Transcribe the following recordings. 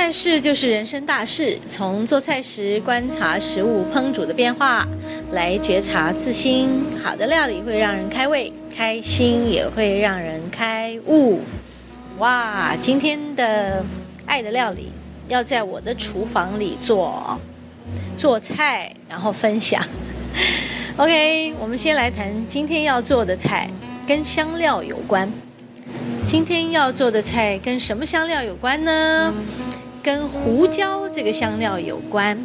菜事就是人生大事，从做菜时观察食物烹煮的变化，来觉察自心。好的料理会让人开胃，开心也会让人开悟。哇，今天的爱的料理要在我的厨房里做做菜，然后分享。OK，我们先来谈今天要做的菜，跟香料有关。今天要做的菜跟什么香料有关呢？跟胡椒这个香料有关。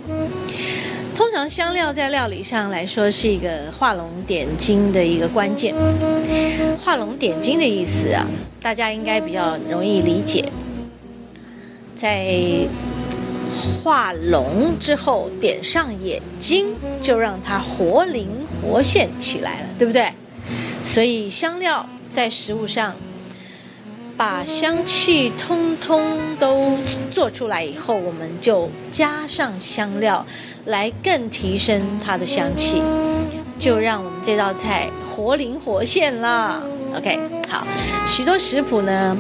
通常香料在料理上来说是一个画龙点睛的一个关键。画龙点睛的意思啊，大家应该比较容易理解。在画龙之后点上眼睛，就让它活灵活现起来了，对不对？所以香料在食物上。把香气通通都做出来以后，我们就加上香料，来更提升它的香气，就让我们这道菜活灵活现啦。OK，好，许多食谱呢，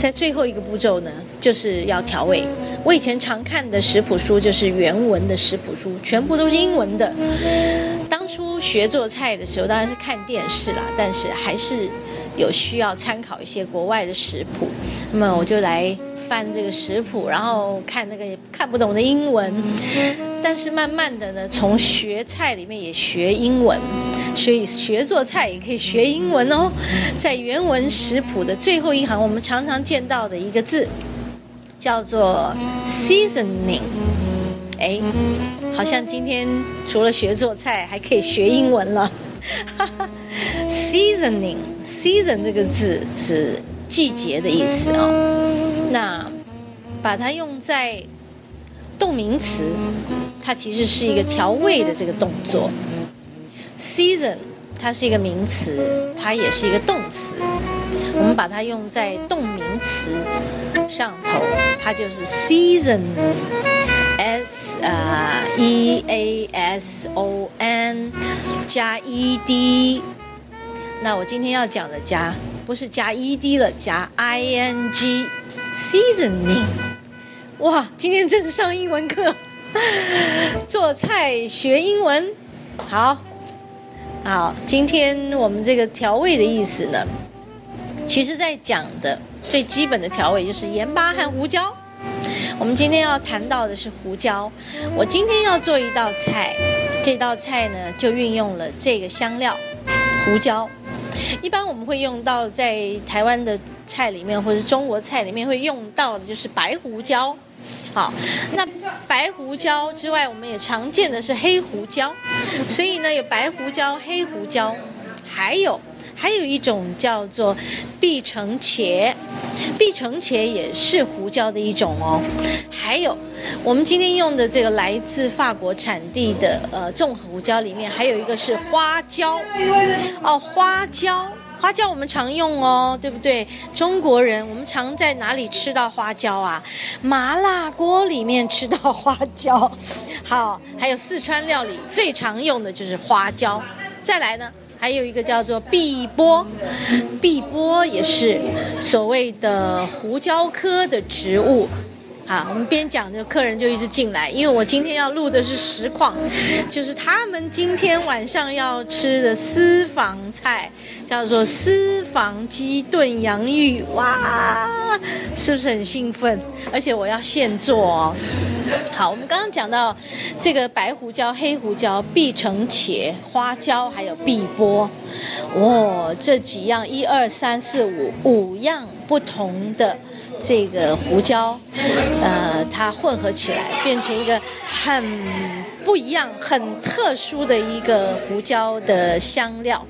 在最后一个步骤呢，就是要调味。我以前常看的食谱书就是原文的食谱书，全部都是英文的。当初学做菜的时候，当然是看电视啦，但是还是。有需要参考一些国外的食谱，那么我就来翻这个食谱，然后看那个看不懂的英文。但是慢慢的呢，从学菜里面也学英文，所以学做菜也可以学英文哦。在原文食谱的最后一行，我们常常见到的一个字叫做 seasoning。哎，好像今天除了学做菜，还可以学英文了。Seasoning，season 这个字是季节的意思哦。那把它用在动名词，它其实是一个调味的这个动作。Season 它是一个名词，它也是一个动词。我们把它用在动名词上头，它就是 season。呃，E A S O N 加 E D，那我今天要讲的加不是加 E D 了，加 I N G seasoning。哇，今天真是上英文课，做菜学英文，好，好，今天我们这个调味的意思呢，其实在讲的最基本的调味就是盐巴和胡椒。我们今天要谈到的是胡椒。我今天要做一道菜，这道菜呢就运用了这个香料胡椒。一般我们会用到在台湾的菜里面，或者中国菜里面会用到的就是白胡椒。好，那白胡椒之外，我们也常见的是黑胡椒。所以呢，有白胡椒、黑胡椒，还有。还有一种叫做碧城茄，碧城茄也是胡椒的一种哦。还有我们今天用的这个来自法国产地的呃重胡椒里面，还有一个是花椒哦，花椒花椒我们常用哦，对不对？中国人我们常在哪里吃到花椒啊？麻辣锅里面吃到花椒。好，还有四川料理最常用的就是花椒。再来呢？还有一个叫做碧波，碧波也是所谓的胡椒科的植物。好，我们边讲，这个客人就一直进来，因为我今天要录的是实况，就是他们今天晚上要吃的私房菜，叫做私房鸡炖洋芋，哇，是不是很兴奋？而且我要现做哦。好，我们刚刚讲到这个白胡椒、黑胡椒、碧城茄、花椒，还有碧波，哇，这几样一二三四五五样不同的。这个胡椒，呃，它混合起来变成一个很不一样、很特殊的一个胡椒的香料。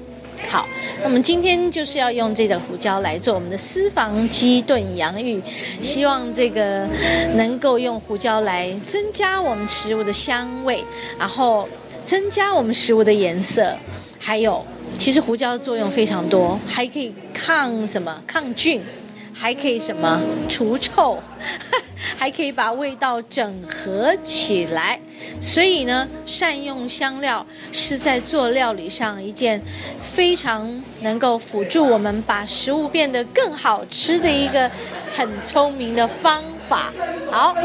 好，我们今天就是要用这个胡椒来做我们的私房鸡炖洋芋，希望这个能够用胡椒来增加我们食物的香味，然后增加我们食物的颜色，还有，其实胡椒的作用非常多，还可以抗什么？抗菌。还可以什么除臭，还可以把味道整合起来。所以呢，善用香料是在做料理上一件非常能够辅助我们把食物变得更好吃的一个很聪明的方法。好，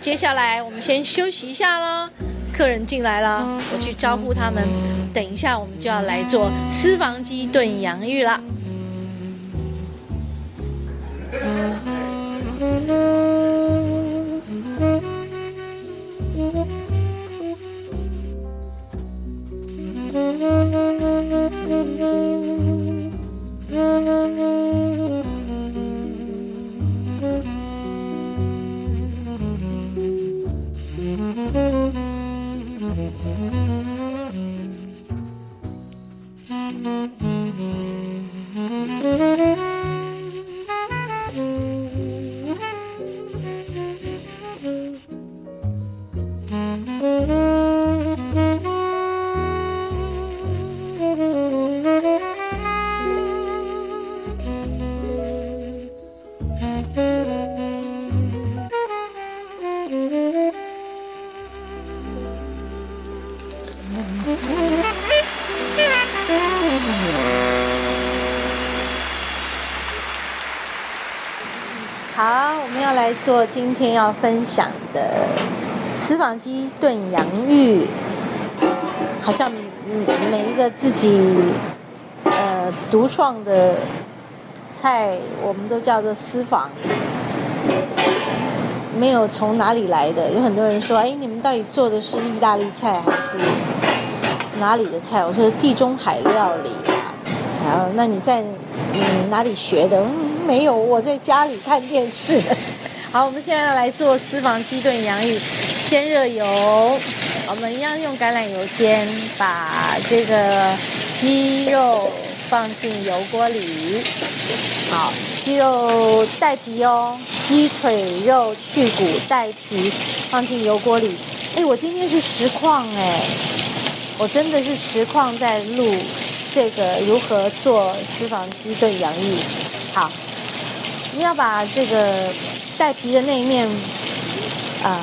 接下来我们先休息一下喽。客人进来了，我去招呼他们。等一下，我们就要来做私房鸡炖洋芋了。uh... 要来做今天要分享的私房鸡炖洋芋。好像每一个自己呃独创的菜，我们都叫做私房，没有从哪里来的。有很多人说，哎，你们到底做的是意大利菜还是哪里的菜？我说地中海料理。好，那你在嗯哪里学的？没有，我在家里看电视。好，我们现在来做私房鸡炖洋芋，先热油，我们一样用橄榄油煎，把这个鸡肉放进油锅里。好，鸡肉带皮哦，鸡腿肉去骨带皮，放进油锅里。哎，我今天是实况哎，我真的是实况在录这个如何做私房鸡炖洋芋。好。你要把这个带皮的那一面，啊，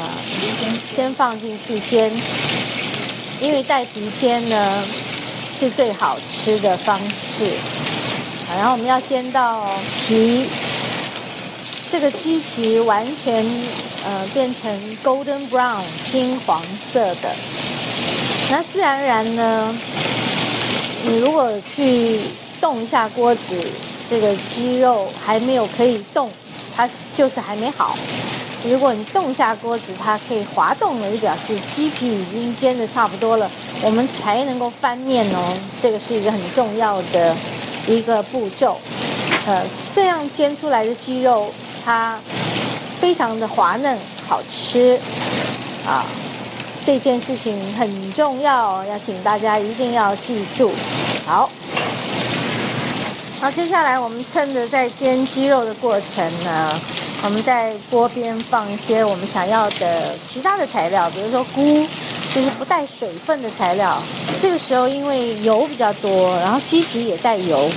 先放进去煎，因为带皮煎呢是最好吃的方式。然后我们要煎到皮，这个鸡皮完全呃变成 golden brown 金黄色的，那自然而然呢，你如果去动一下锅子。这个鸡肉还没有可以动，它就是还没好。如果你动下锅子，它可以滑动了，就表示鸡皮已经煎的差不多了，我们才能够翻面哦。这个是一个很重要的一个步骤。呃，这样煎出来的鸡肉，它非常的滑嫩，好吃啊。这件事情很重要，要请大家一定要记住。好。好，接下来我们趁着在煎鸡肉的过程呢，我们在锅边放一些我们想要的其他的材料，比如说菇，就是不带水分的材料。这个时候因为油比较多，然后鸡皮也带油，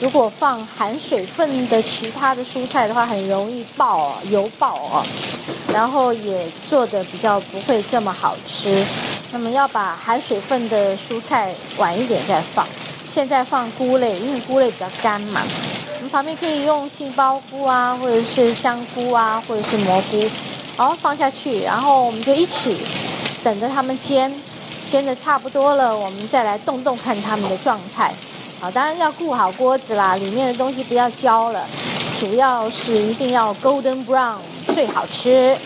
如果放含水分的其他的蔬菜的话，很容易爆油爆啊，然后也做的比较不会这么好吃。那么要把含水分的蔬菜晚一点再放。现在放菇类，因为菇类比较干嘛。我们旁边可以用杏鲍菇啊，或者是香菇啊，或者是蘑菇，好放下去，然后我们就一起等着它们煎，煎的差不多了，我们再来动动看它们的状态。好，当然要顾好锅子啦，里面的东西不要焦了，主要是一定要 golden brown 最好吃。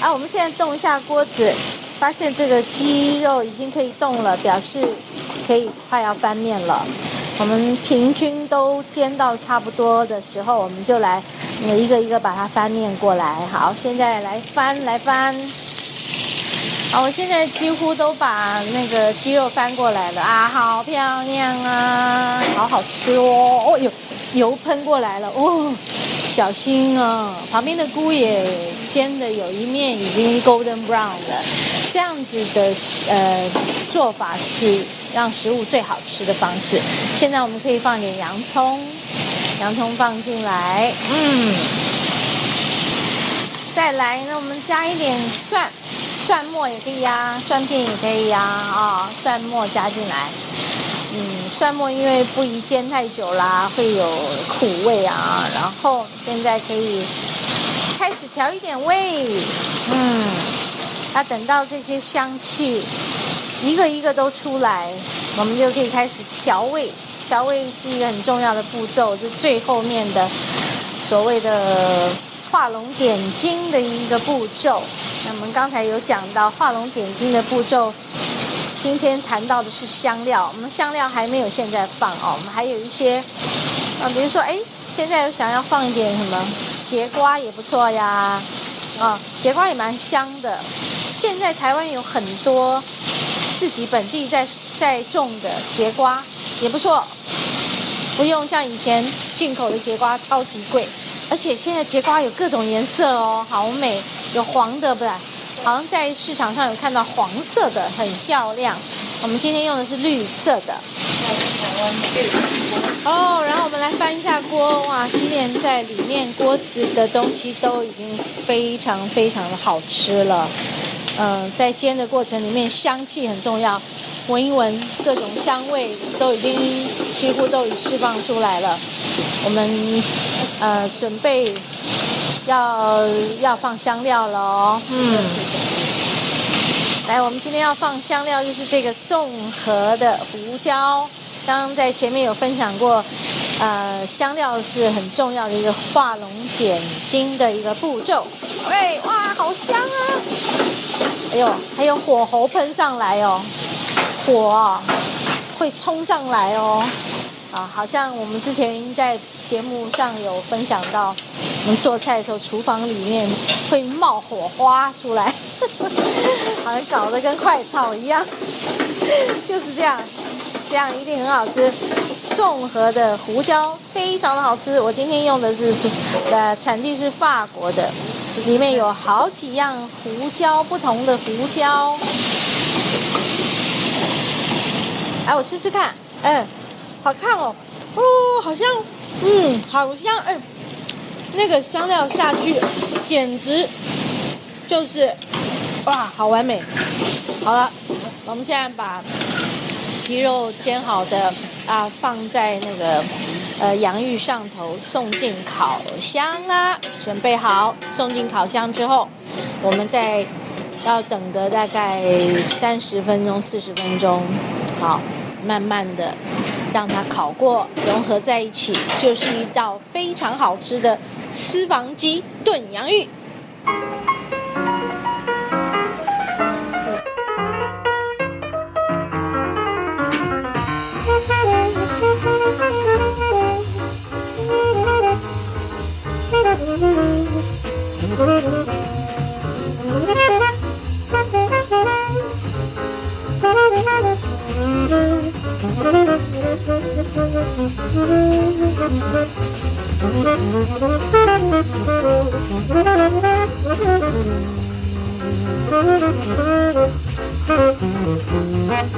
啊，我们现在动一下锅子，发现这个鸡肉已经可以动了，表示。可以快要翻面了，我们平均都煎到差不多的时候，我们就来一个一个把它翻面过来。好，现在来翻来翻。好，我现在几乎都把那个鸡肉翻过来了啊，好漂亮啊，好好吃哦。哦，有油喷过来了哦，小心啊，旁边的菇也煎的有一面已经 golden brown 了，这样子的呃做法是。让食物最好吃的方式。现在我们可以放点洋葱，洋葱放进来，嗯，再来呢，我们加一点蒜，蒜末也可以呀，蒜片也可以呀，啊，蒜末加进来，嗯，蒜末因为不宜煎太久啦，会有苦味啊。然后现在可以开始调一点味，嗯，要等到这些香气一个一个都出来，我们就可以开始调味。调味是一个很重要的步骤，是最后面的所谓的画龙点睛的一个步骤。那我们刚才有讲到画龙点睛的步骤，今天谈到的是香料。我们香料还没有现在放哦，我们还有一些，啊，比如说，哎，现在有想要放一点什么节瓜也不错呀，啊，节瓜也蛮香的。现在台湾有很多自己本地在在种的节瓜也不错。不用像以前进口的节瓜超级贵，而且现在节瓜有各种颜色哦，好美，有黄的，不是？好像在市场上有看到黄色的，很漂亮。我们今天用的是绿色的。哦，然后我们来翻一下锅，哇，今天在里面锅子的东西都已经非常非常的好吃了。嗯，在煎的过程里面，香气很重要。闻一闻，各种香味都已经几乎都已释放出来了。我们呃准备要要放香料了哦。嗯。来，我们今天要放香料，就是这个综合的胡椒。刚刚在前面有分享过，呃，香料是很重要的一个画龙点睛的一个步骤。喂，哇，好香啊！哎呦，还有火候喷上来哦。火会冲上来哦，啊，好像我们之前在节目上有分享到，我们做菜的时候，厨房里面会冒火花出来，好像搞得跟快炒一样，就是这样，这样一定很好吃。综合的胡椒非常的好吃，我今天用的是呃产地是法国的，里面有好几样胡椒，不同的胡椒。来，我吃吃看，嗯，好看哦，哦，好像，嗯，好像，哎，那个香料下去，简直就是，哇，好完美。好了，我们现在把鸡肉煎好的啊放在那个呃洋芋上头，送进烤箱啦。准备好，送进烤箱之后，我们再要等个大概三十分钟、四十分钟，好。慢慢的让它烤过，融合在一起，就是一道非常好吃的私房鸡炖洋芋。